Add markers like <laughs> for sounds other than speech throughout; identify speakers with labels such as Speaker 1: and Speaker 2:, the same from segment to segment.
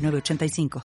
Speaker 1: 906985.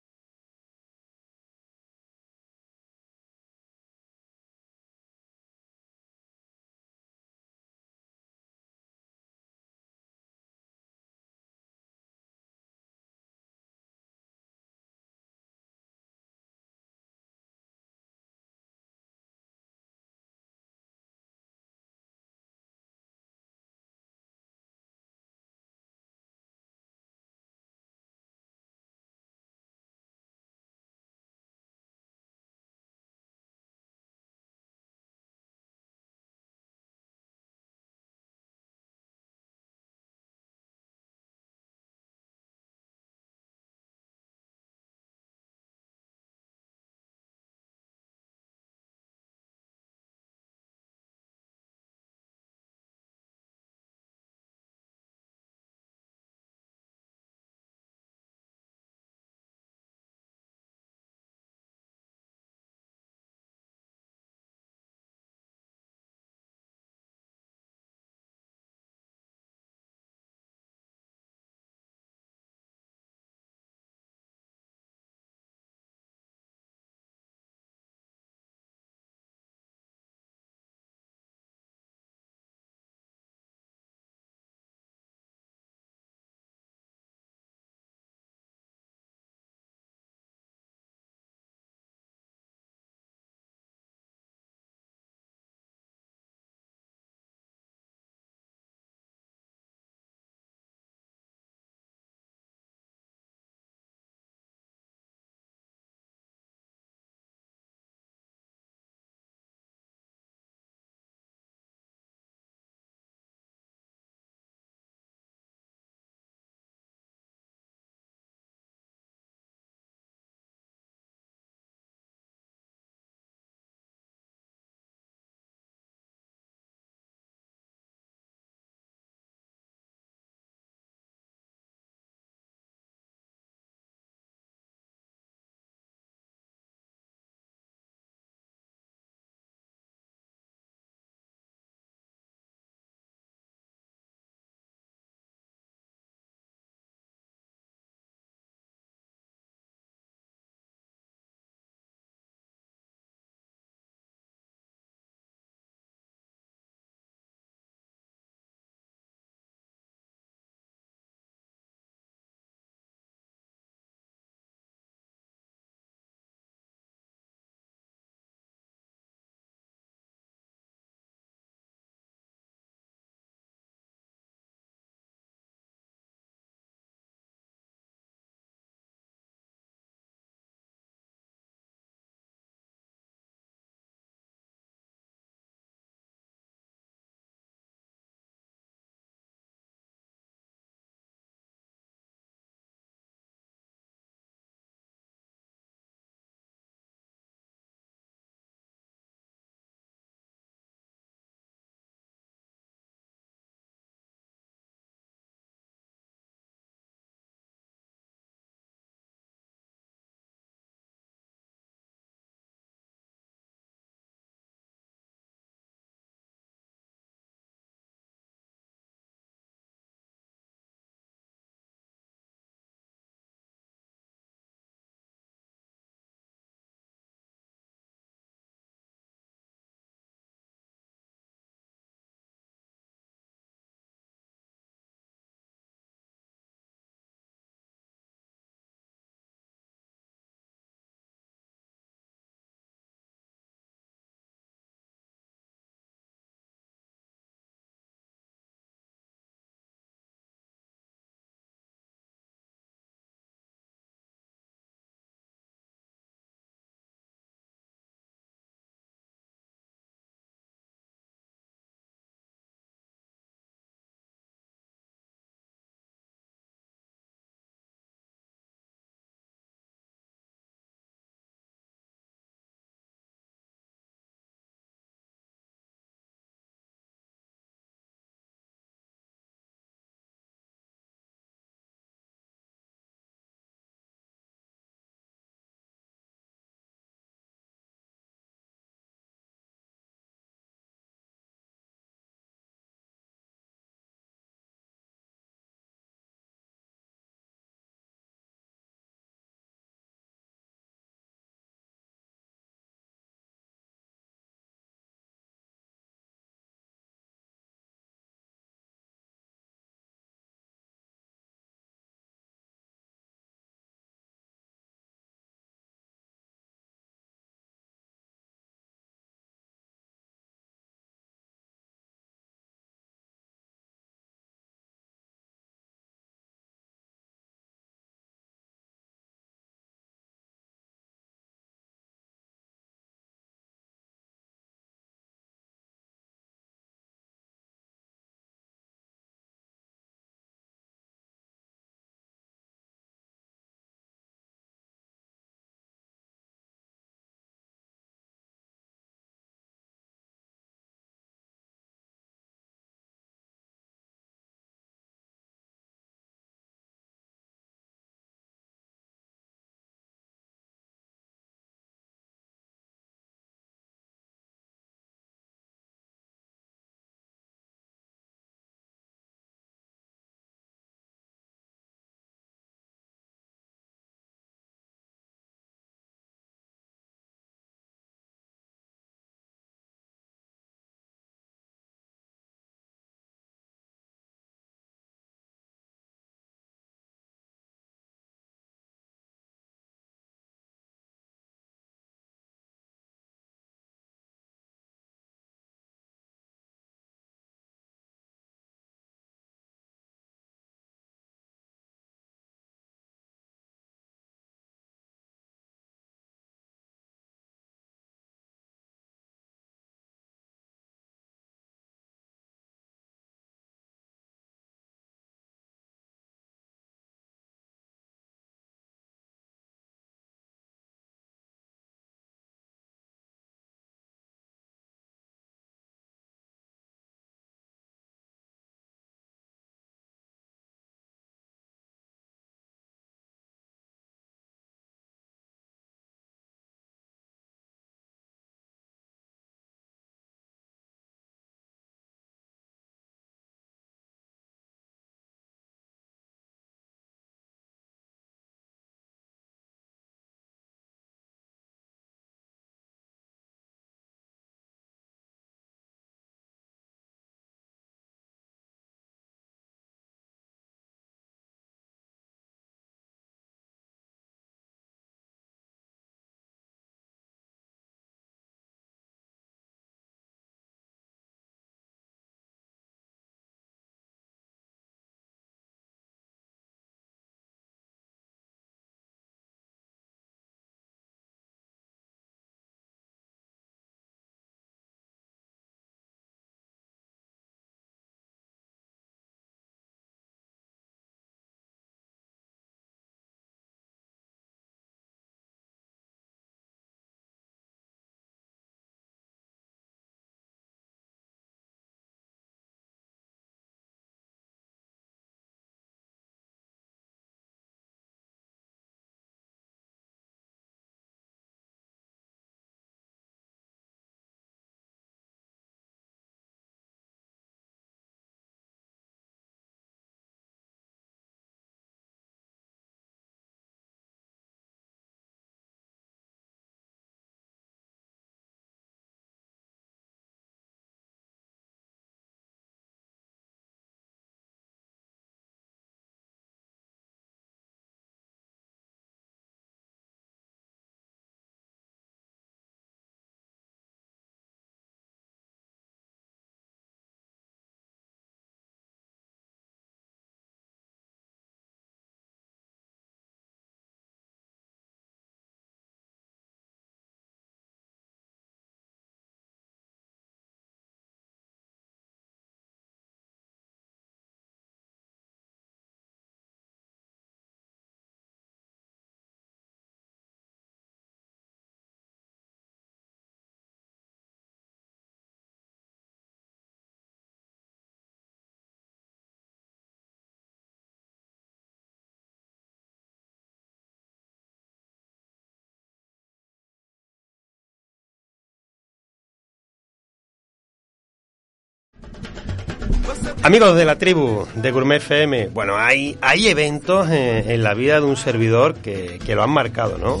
Speaker 2: Amigos de la tribu de Gourmet FM, bueno, hay, hay eventos en, la vida de un servidor que, que, lo han marcado, ¿no?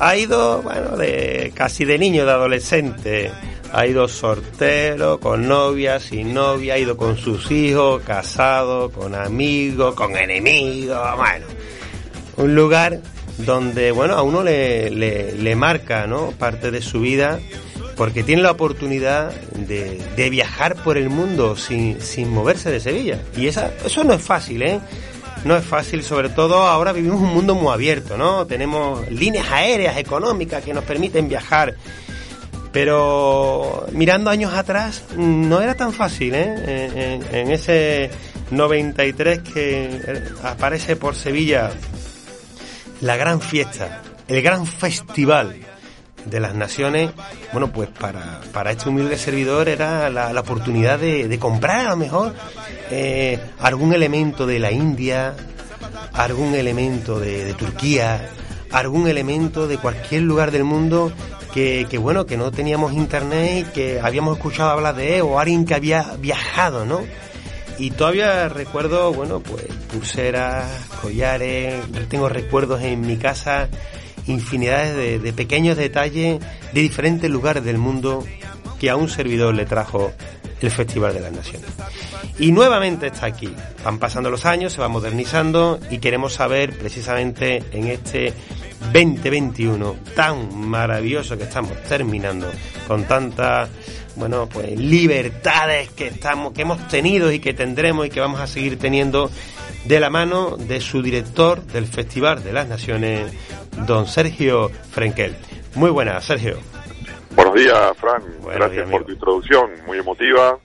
Speaker 2: Ha ido, bueno, de casi de niño, de adolescente, ha ido soltero, con novia, sin novia, ha ido con sus hijos, casado, con amigos, con enemigos, bueno, un lugar donde, bueno, a uno le, le, marca, ¿no? Parte de su vida porque tiene la oportunidad de, de viajar por el mundo sin, sin, moverse de Sevilla. Y esa, eso no es fácil, ¿eh? No es fácil, sobre todo ahora vivimos un mundo muy abierto, ¿no? Tenemos líneas aéreas económicas que nos permiten viajar. Pero mirando años atrás no era tan fácil, ¿eh? En, en ese 93 que aparece por Sevilla la gran fiesta, el gran festival de las naciones, bueno, pues para, para este humilde servidor era la, oportunidad de, comprar a lo mejor eh, algún elemento de la India, algún elemento de, Turquía, algún elemento de cualquier lugar del mundo que, que, bueno, que no teníamos internet que habíamos escuchado hablar de él, o alguien que había viajado, ¿no? Y todavía recuerdo, bueno, pues pulseras, collares, tengo recuerdos en mi casa infinidades de, pequeños detalles de diferentes lugares del mundo que a un servidor le trajo el Festival de las Naciones. Y nuevamente está aquí. Van pasando los años, se va modernizando y queremos saber precisamente en este 2021 tan maravilloso que estamos terminando con tantas bueno pues libertades que estamos que hemos tenido y que tendremos y que vamos a seguir teniendo de la mano de su director del Festival de las Naciones don Sergio Frenkel. Muy buenas, Sergio.
Speaker 3: Buenos días, Fran. Gracias por tu introducción, muy emotiva.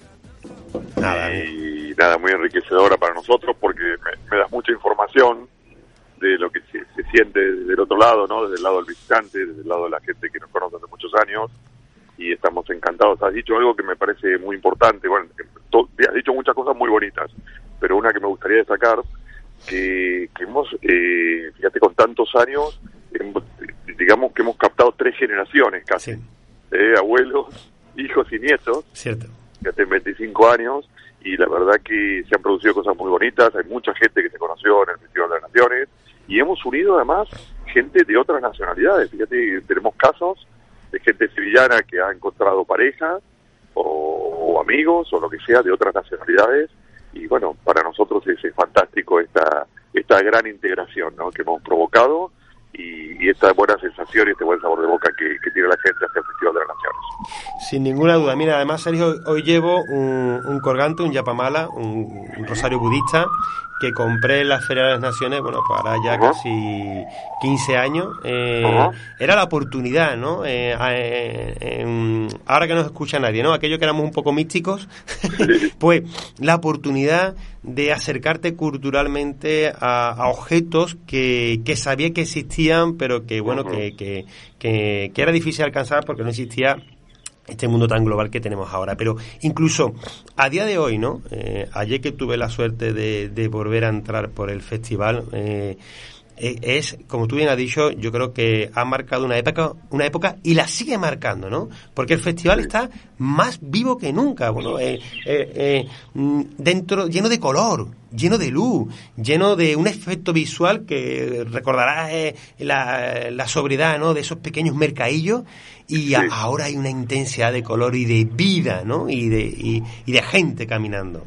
Speaker 3: y nada, muy enriquecedora para nosotros porque me, das mucha información de lo que se, siente desde el otro lado, ¿no? Desde el lado del visitante, desde el lado de la gente que nos conoce hace muchos años y estamos encantados. Has dicho algo que me parece muy importante. Bueno, has dicho muchas cosas muy bonitas, pero una que me gustaría destacar, que, que hemos, eh, fíjate, con tantos años, digamos que hemos captado tres generaciones casi, eh, abuelos, hijos y nietos,
Speaker 2: Cierto.
Speaker 3: hacen 25 años, y la verdad que se han producido cosas muy bonitas, hay mucha gente que se conoció en el Festival de las Naciones, y hemos unido además gente de otras nacionalidades, fíjate, tenemos casos de gente sevillana que ha encontrado pareja, o, amigos, o lo que sea, de otras nacionalidades, y bueno, para nosotros es, fantástico esta, esta gran integración ¿no? que hemos provocado, y, esta buena sensación y este buen sabor de boca que, tiene la gente hacia el Festival de las Naciones.
Speaker 2: Sin ninguna duda. Mira, además, hoy llevo un, un colgante, un yapamala, un, rosario budista, que compré en la Feria de las Naciones, bueno, para ya casi 15 años. Eh, era la oportunidad, ¿no? Eh, eh, ahora que no se escucha nadie, ¿no? Aquellos que éramos un poco místicos, <laughs> pues la oportunidad de acercarte culturalmente a, objetos que, que, sabía que existían, pero que, bueno, que, que, que, era difícil alcanzar porque no existía este mundo tan global que tenemos ahora. Pero incluso a día de hoy, ¿no? Eh, ayer que tuve la suerte de, volver a entrar por el festival, eh, es, como tú bien has dicho, yo creo que ha marcado una época, una época y la sigue marcando, ¿no? Porque el festival está más vivo que nunca, bueno, eh, eh, eh, mm, dentro, lleno de color, lleno de luz, lleno de un efecto visual que recordarás la, la, sobriedad, ¿no? De esos pequeños mercadillos y ahora hay una intensidad de color y de vida, ¿no? Y de, y, y de gente caminando.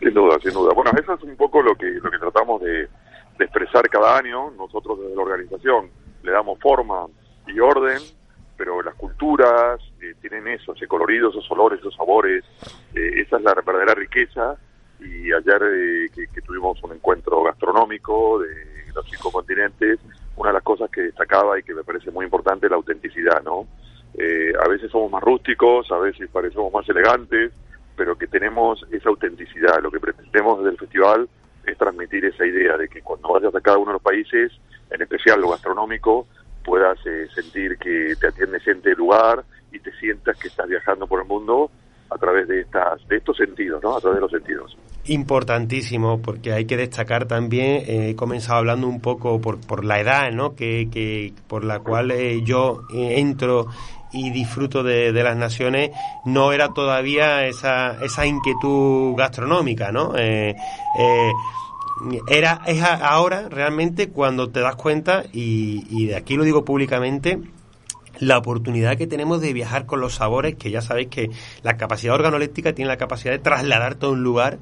Speaker 3: Sin duda, sin duda. Bueno, eso es un poco lo que, lo que tratamos de de expresar cada año. Nosotros desde la organización le damos forma y orden, pero las culturas eh, tienen eso, ese colorido, esos olores, esos sabores. Eh, esa es la verdadera riqueza. Y ayer eh, que, tuvimos un encuentro gastronómico de los cinco continentes, una de las cosas que destacaba y que me parece muy importante es la autenticidad, ¿no? a veces somos más rústicos, a veces parecemos más elegantes, pero que tenemos esa autenticidad. Lo que pretendemos desde el festival es transmitir esa idea de que cuando vayas a cada uno de los países, en especial lo gastronómico, puedas eh, sentir que te atiende gente del lugar y te sientas que estás viajando por el mundo a través de estas de estos sentidos, ¿no? A través de los sentidos.
Speaker 2: Importantísimo, porque hay que destacar también, eh, he comenzado hablando un poco por, por la edad, ¿no? Que, que por la cual eh, yo entro y disfruto de, las naciones, no era todavía esa, esa inquietud gastronómica, ¿no? Eh, era, es ahora realmente cuando te das cuenta, y, y de aquí lo digo públicamente, la oportunidad que tenemos de viajar con los sabores, que ya sabéis que la capacidad organoléptica tiene la capacidad de trasladar todo un lugar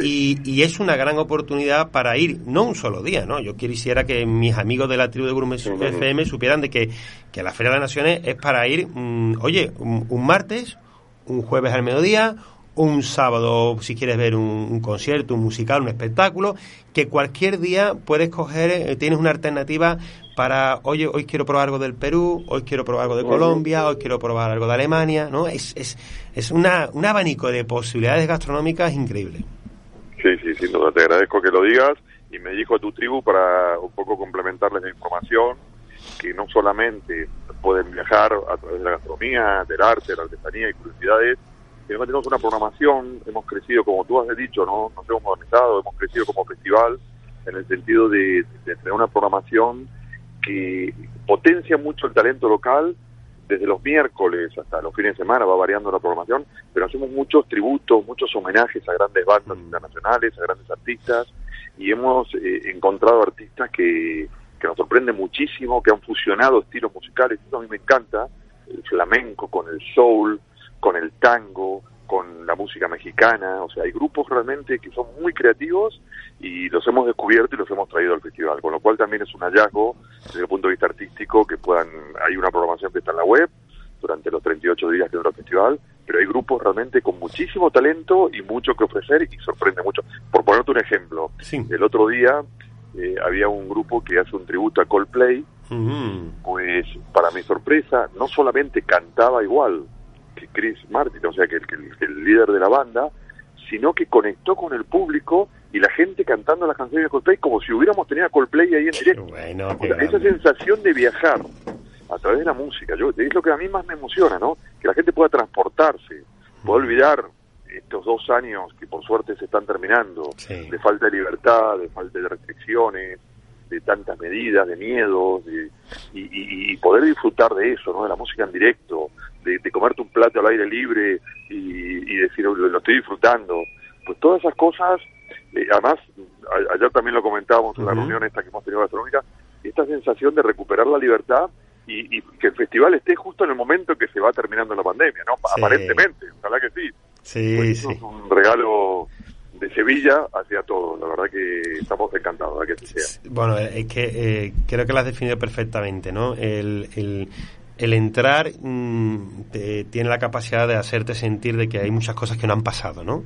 Speaker 2: y, es una gran oportunidad para ir, no un solo día, ¿no? Yo quisiera que mis amigos de la tribu de Gourmet FM supieran de que, que, la Feria de las Naciones es para ir, mm, oye, un, martes, un jueves al mediodía, un sábado si quieres ver un, concierto, un musical, un espectáculo, que cualquier día puedes coger, eh, tienes una alternativa para, oye, hoy quiero probar algo del Perú, hoy quiero probar algo de Colombia, hoy quiero probar algo de Alemania, ¿no? Es, es, es una, un abanico de posibilidades gastronómicas increíble.
Speaker 3: Sin duda. Te agradezco que lo digas y me dijo a tu tribu para un poco complementarles la información que no solamente pueden viajar a través de la gastronomía, del arte, la artesanía y curiosidades, sino que tenemos una programación, hemos crecido, como tú has dicho, ¿no? nos hemos modernizado, hemos crecido como festival en el sentido de tener una programación que potencia mucho el talento local, desde los miércoles hasta los fines de semana va variando la programación, pero hacemos muchos tributos, muchos homenajes a grandes bandas mm. internacionales, a grandes artistas, y hemos eh, encontrado artistas que, que nos sorprenden muchísimo, que han fusionado estilos musicales, eso a mí me encanta, el flamenco con el soul, con el tango, con la música mexicana, o sea, hay grupos realmente que son muy creativos y los hemos descubierto y los hemos traído al festival, con lo cual también es un hallazgo desde el punto de vista artístico que puedan, hay una programación que está en la web durante los 38 días que dura el festival, pero hay grupos realmente con muchísimo talento y mucho que ofrecer y sorprende mucho. Por ponerte un ejemplo, el otro día eh, había un grupo que hace un tributo a Coldplay, pues para mi sorpresa no solamente cantaba igual que Chris Martin, o sea que el líder de la banda, sino que conectó con el público y la gente cantando las canciones de Coldplay como si hubiéramos tenido a Coldplay ahí en directo. esa sensación de viajar a través de la música, yo, es lo que a mí más me emociona, ¿no? Que la gente pueda transportarse, pueda olvidar estos dos años que por suerte se están terminando, de falta de libertad, de falta de restricciones, de tantas medidas, de miedos, y, poder disfrutar de eso, ¿no? De la música en directo, de, comerte un plato al aire libre y, decir, lo, estoy disfrutando. Pues todas esas cosas, además, ayer también lo comentábamos en la reunión esta que hemos tenido gastronómica, esta sensación de recuperar la libertad y, que el festival esté justo en el momento que se va terminando la pandemia, ¿no? Aparentemente, ojalá que sí.
Speaker 2: Sí, pues
Speaker 3: sí. Es un regalo de Sevilla hacia todos. La verdad que estamos encantados de que sea.
Speaker 2: Bueno, es que eh, creo que lo has definido perfectamente, ¿no? El, el, el entrar mm, tiene la capacidad de hacerte sentir de que hay muchas cosas que no han pasado, ¿no?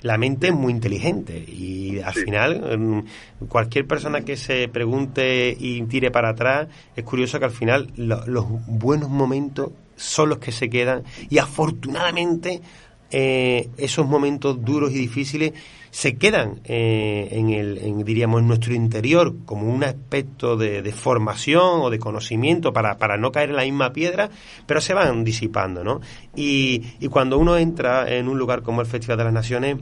Speaker 2: La mente es muy inteligente y al final mm, cualquier persona que se pregunte y tire para atrás, es curioso que al final los buenos momentos son los que se quedan y afortunadamente eh, esos momentos duros y difíciles se quedan eh, en el, diríamos, en nuestro interior como un aspecto de, formación o de conocimiento para, para, no caer en la misma piedra, pero se van disipando, ¿no? Y, y cuando uno entra en un lugar como el Festival de las Naciones,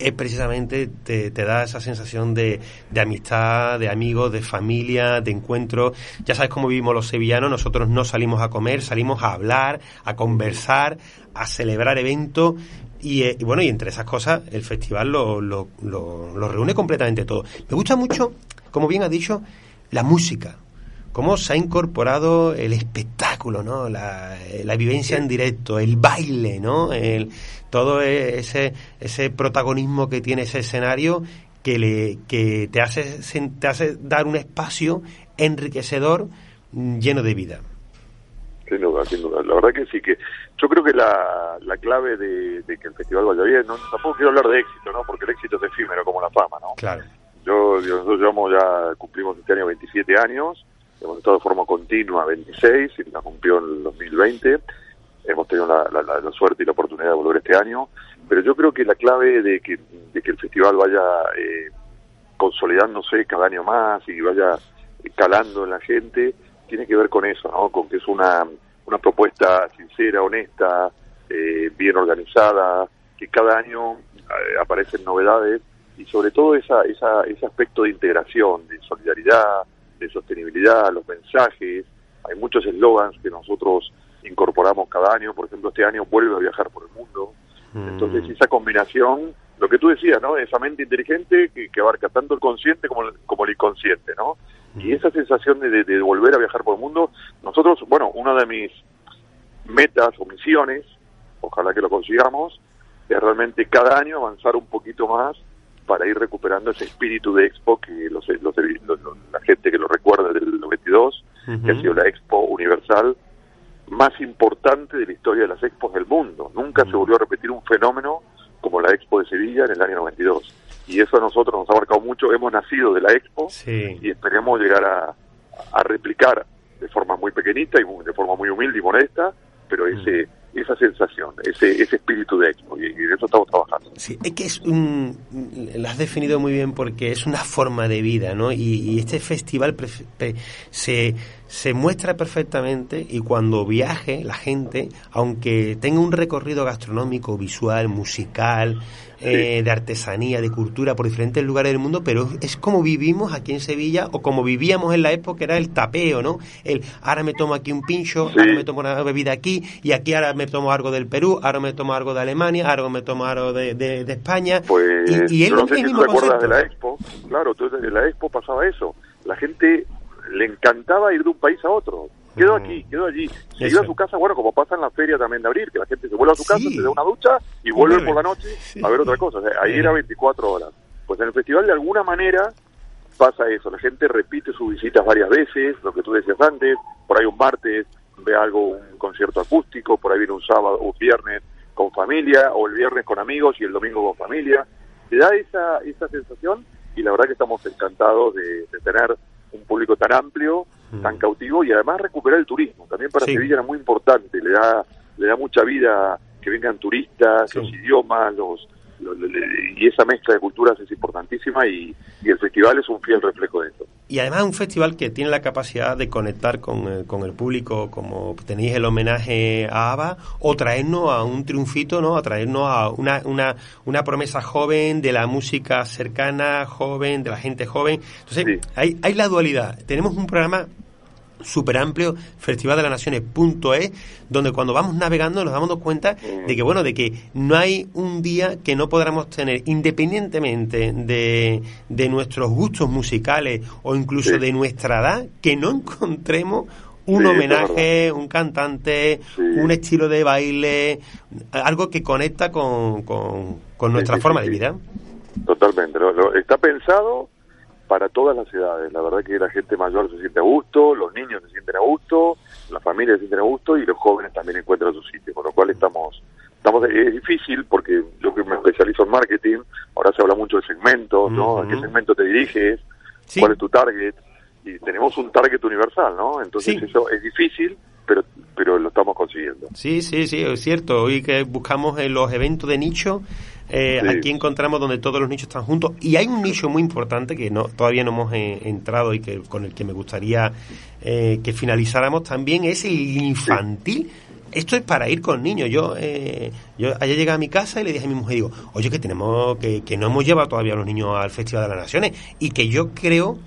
Speaker 2: es precisamente te, te, da esa sensación de, de, amistad, de amigos, de familia, de encuentro. Ya sabes cómo vivimos los sevillanos, nosotros no salimos a comer, salimos a hablar, a conversar, a celebrar eventos eh, y, bueno, y entre esas cosas, el festival lo, lo, lo, reúne completamente todo. Me gusta mucho, como bien ha dicho, la música. Cómo se ha incorporado el espectáculo, ¿no? La, la vivencia en directo, el baile, ¿no? El, todo e, ese, ese protagonismo que tiene ese escenario que, le, que te, hace, te hace dar un espacio enriquecedor mm, lleno de vida.
Speaker 3: Sin duda, sin duda. La verdad que sí, que yo creo que la, la clave de, que el festival vaya bien, no, tampoco quiero hablar de éxito, ¿no? Porque el éxito es efímero como la fama, ¿no?
Speaker 2: Claro.
Speaker 3: Yo, nosotros llevamos ya, cumplimos este año 27 años, hemos estado de forma continua 26, y la cumplió en el 2020, hemos tenido la, la, suerte y la oportunidad de volver este año, pero yo creo que la clave de que, de que el festival vaya eh, consolidándose cada año más y vaya calando en la gente, tiene que ver con eso, ¿no? Con que es una, una propuesta sincera, honesta, eh, bien organizada, que cada año aparecen novedades y sobre todo esa, esa, ese aspecto de integración, de solidaridad, de sostenibilidad, los mensajes. Hay muchos eslogans que nosotros incorporamos cada año. Por ejemplo, este año vuelve a viajar por el mundo. Mm. Entonces, esa combinación, lo que tú decías, ¿no? Esa mente inteligente que, que abarca tanto el consciente como el, como el inconsciente, ¿no? Y esa sensación de, de, volver a viajar por el mundo, nosotros, bueno, una de mis metas o misiones, ojalá que lo consigamos, es realmente cada año avanzar un poquito más para ir recuperando ese espíritu de Expo que los, la gente que lo recuerda del 92, que ha sido la Expo Universal más importante de la historia de las expos del mundo. Nunca se volvió a repetir un fenómeno como la Expo de Sevilla en el año 92. Y eso a nosotros nos ha marcado mucho. Hemos nacido de la Expo y esperemos llegar a, a replicar de forma muy pequeñita y de forma muy humilde y modesta, pero ese esa sensación, ese, ese espíritu de Expo, y, de eso estamos trabajando.
Speaker 2: Sí, es que es un, lo has definido muy bien porque es una forma de vida, ¿no? Y, este festival se, se muestra perfectamente y cuando viaje la gente, aunque tenga un recorrido gastronómico, visual, musical, eh, de artesanía, de cultura por diferentes lugares del mundo, pero es como vivimos aquí en Sevilla o como vivíamos en la época, era el tapeo, ¿no? El ahora me tomo aquí un pincho, ahora me tomo una bebida aquí, y aquí ahora me tomo algo del Perú, ahora me tomo algo de Alemania, ahora me tomo algo de, de, España.
Speaker 3: Pues, y, él no sé si te acuerdas de la Expo, claro, entonces en la Expo pasaba eso, la gente le encantaba ir de un país a otro. Quedó aquí, quedó allí. Se iba a su casa, bueno, como pasa en la feria también de abril, que la gente se vuelve a su casa, se da una ducha y vuelve por la noche a ver otra cosa. ahí era 24 horas. Pues en el festival de alguna manera pasa eso, la gente repite sus visitas varias veces, lo que tú decías antes, por ahí un martes ve algo, un concierto acústico, por ahí viene un sábado o un viernes con familia, o el viernes con amigos y el domingo con familia. Te da esa, esa sensación y la verdad que estamos encantados de tener un público tan amplio tan cautivo y además recuperar el turismo. También para Sevilla era muy importante, le da, le da mucha vida que vengan turistas, los idiomas, los, y esa mezcla de culturas es importantísima y, el festival es un fiel reflejo de eso.
Speaker 2: Y además es un festival que tiene la capacidad de conectar con, eh, con el público, como tenéis el homenaje a ABBA, o traernos a un triunfito, ¿no? A traernos a una, una, una promesa joven de la música cercana, joven, de la gente joven. Entonces, hay, hay la dualidad. Tenemos un programa súper amplio, Festival de las Naciones.es, donde cuando vamos navegando nos damos cuenta de que, bueno, de que no hay un día que no podamos tener, independientemente de, de nuestros gustos musicales o incluso de nuestra edad, que no encontremos un homenaje, un cantante, un estilo de baile, algo que conecta con, con, nuestra forma de vida.
Speaker 3: Totalmente, está pensado para todas las edades. La verdad que la gente mayor se siente a gusto, los niños se sienten a gusto, las familias se sienten a gusto y los jóvenes también encuentran su sitio, con lo cual estamos estamos es difícil porque yo que me especializo en marketing, ahora se habla mucho de segmentos, ¿no? ¿A qué segmento te diriges? ¿Cuál es tu target? Y tenemos un target universal, ¿no? Entonces eso es difícil, pero pero lo estamos consiguiendo.
Speaker 2: Sí, sí, sí, es cierto. Hoy que buscamos en los eventos de nicho, eh, Aquí encontramos donde todos los nichos están juntos y hay un nicho muy importante que no todavía no hemos eh, entrado y que con el que me gustaría eh, que finalizáramos también es el infantil. Esto es para ir con niños. Yo, yo ayer llegué a mi casa y le dije a mi mujer, digo, oye, que tenemos, que, que no hemos llevado todavía a los niños al Festival de las Naciones y que yo creo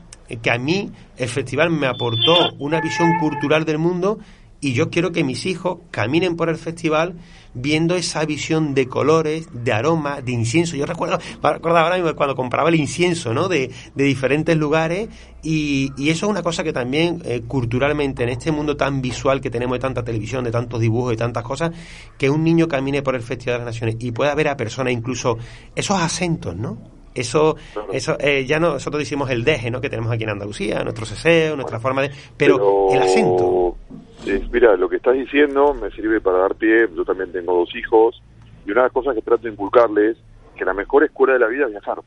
Speaker 2: que a mí el festival me aportó una visión cultural del mundo y yo quiero que mis hijos caminen por el festival viendo esa visión de colores, de aroma, de incienso. Yo recuerdo, recuerdo ahora mismo cuando compraba el incienso, ¿no? De, de diferentes lugares y, y, eso es una cosa que también eh, culturalmente en este mundo tan visual que tenemos de tanta televisión, de tantos dibujos y tantas cosas, que un niño camine por el Festival de las Naciones y pueda ver a personas incluso esos acentos, ¿no? Eso, eso eh, ya no, nosotros decimos el deje, ¿no? Que tenemos aquí en Andalucía, nuestro ceseo, nuestra forma de... Pero, el acento...
Speaker 3: mira, lo que estás diciendo me sirve para dar pie, yo también tengo dos hijos, y una de las cosas que trato de inculcarles que la mejor escuela de la vida es viajar.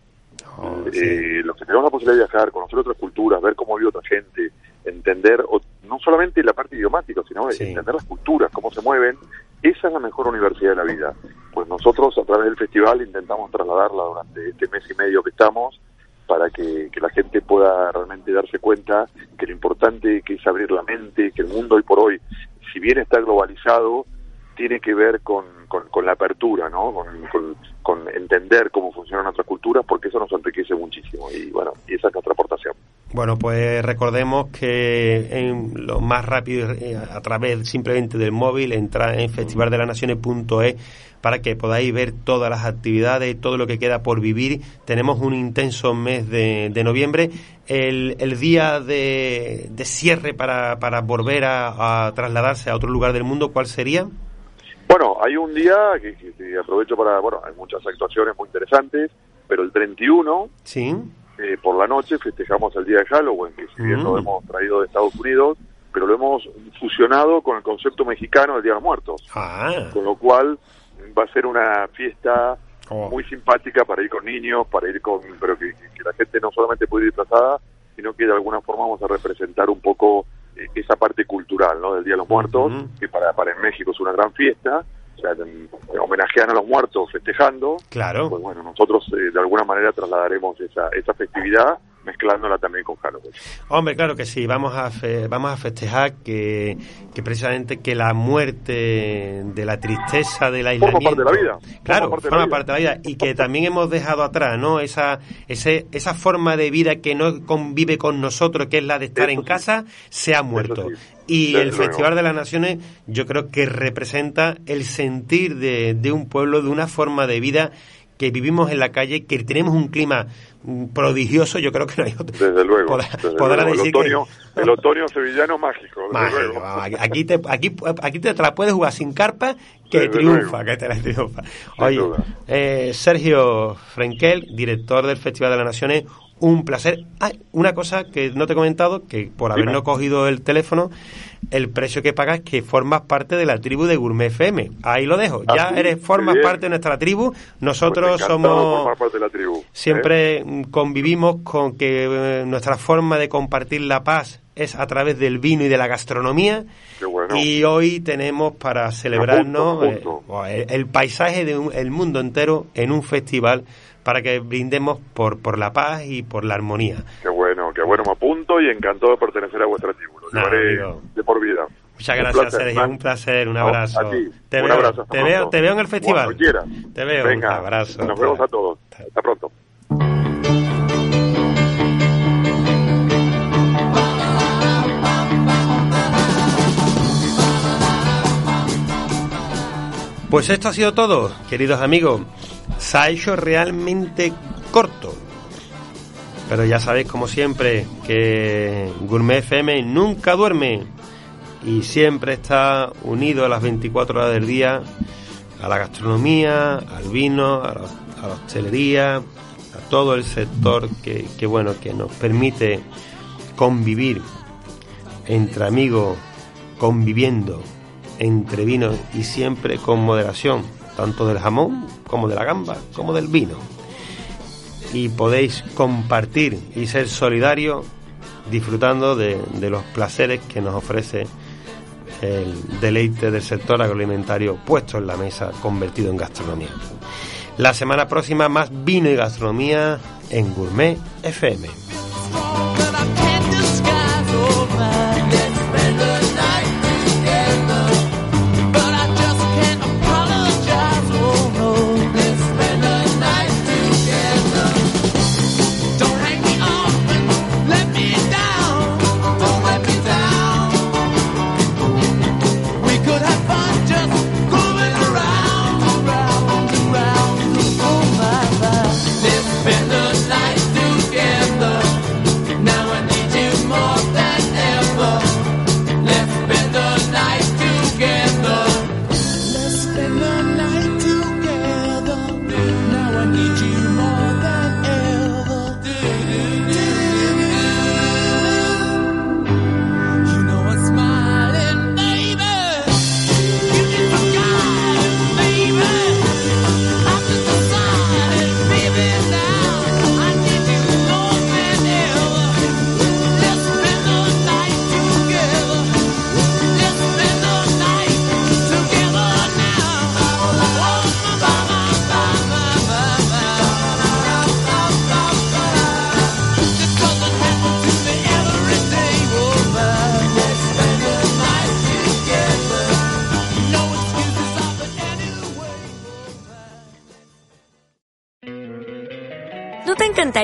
Speaker 3: Oh, eh, los que tenemos la posibilidad de viajar, conocer otras culturas, ver cómo vive otra gente, entender no solamente la parte idiomática, sino entender las culturas, cómo se mueven, esa es la mejor universidad de la vida. Pues nosotros a través del festival intentamos trasladarla durante este mes y medio que estamos para que, la gente pueda realmente darse cuenta que lo importante que es abrir la mente, que el mundo hoy por hoy, si bien está globalizado, tiene que ver con, con, la apertura, ¿no? Con, con entender cómo funcionan otras culturas, porque eso nos enriquece muchísimo. Y bueno, y esa es nuestra aportación.
Speaker 2: Bueno, pues recordemos que en lo más rápido, eh, a través simplemente del móvil, entra en festivaldelanaciones.es para que podáis ver todas las actividades, todo lo que queda por vivir. Tenemos un intenso mes de, noviembre. El, día de, cierre para, para volver a, trasladarse a otro lugar del mundo, ¿cuál sería?
Speaker 3: Bueno, hay un día que, aprovecho para, bueno, hay muchas actuaciones muy interesantes, pero el 31,
Speaker 2: sí.
Speaker 3: Eh, por la noche festejamos el día de Halloween, que si bien lo mm. hemos traído de Estados Unidos, pero lo hemos fusionado con el concepto mexicano del Día de los Muertos.
Speaker 2: Ah.
Speaker 3: Con lo cual va a ser una fiesta
Speaker 2: oh.
Speaker 3: muy simpática para ir con niños, para ir con, pero que, la gente no solamente puede ir disfrazada, sino que de alguna forma vamos a representar un poco esa parte cultural, ¿no? Del Día de los Muertos, que para, para en México es una gran fiesta, o sea, homenajean a los muertos festejando.
Speaker 2: Claro.
Speaker 3: Pues bueno, nosotros eh, de alguna manera trasladaremos esa, esa festividad mezclándola también con Halloween.
Speaker 2: Hombre, claro que sí, vamos a vamos a festejar que, que precisamente que la muerte de la tristeza del aislamiento
Speaker 3: forma parte de la vida.
Speaker 2: Claro, forma, parte, de la vida y que también hemos dejado atrás, ¿no? Esa ese, esa forma de vida que no convive con nosotros, que es la de estar en casa, se ha muerto. Y el Festival de las Naciones yo creo que representa el sentir de, de un pueblo, de una forma de vida que vivimos en la calle, que tenemos un clima mm, prodigioso, yo creo que no hay otro.
Speaker 3: Desde luego. el, otoño, <laughs> el otoño sevillano mágico.
Speaker 2: Aquí, te, aquí, aquí te la puedes jugar sin carpa, que triunfa, que te la triunfa. Oye, eh, Sergio Frenkel, director del Festival de las Naciones, un placer. Ah, una cosa que no te he comentado, que por habernos cogido el teléfono, el precio que pagas es que formas parte de la tribu de Gourmet FM. Ahí lo dejo. ya
Speaker 3: ah,
Speaker 2: eres formas parte de nuestra tribu. Nosotros
Speaker 3: pues
Speaker 2: somos
Speaker 3: parte de la tribu, ¿eh?
Speaker 2: siempre convivimos con que eh, nuestra forma de compartir la paz es a través del vino y de la gastronomía. Y hoy tenemos para celebrarnos eh, el, paisaje del mundo entero en un festival para que brindemos por, por la paz y por la armonía.
Speaker 3: Qué bueno, qué bueno, me apunto y encantado de pertenecer a vuestra tribu. Lo de por vida.
Speaker 2: Muchas gracias, Sergio. Un placer, un abrazo.
Speaker 3: a ti.
Speaker 2: Te,
Speaker 3: un
Speaker 2: veo,
Speaker 3: abrazo,
Speaker 2: te, veo, te veo en el festival.
Speaker 3: Te
Speaker 2: veo.
Speaker 3: Venga,
Speaker 2: un abrazo.
Speaker 3: Nos vemos a todos. Hasta pronto.
Speaker 2: Pues esto ha sido todo, queridos amigos se ha hecho realmente corto. Pero ya sabéis, como siempre, que Gourmet FM nunca duerme y siempre está unido a las 24 horas del día a la gastronomía, al vino, a la, hostelería, a todo el sector que, que, bueno, que nos permite convivir entre amigos, conviviendo entre vinos y siempre con moderación tanto del jamón como de la gamba, como del vino. Y podéis compartir y ser solidarios disfrutando de, los placeres que nos ofrece el deleite del sector agroalimentario puesto en la mesa, convertido en gastronomía. La semana próxima más vino y gastronomía en Gourmet FM.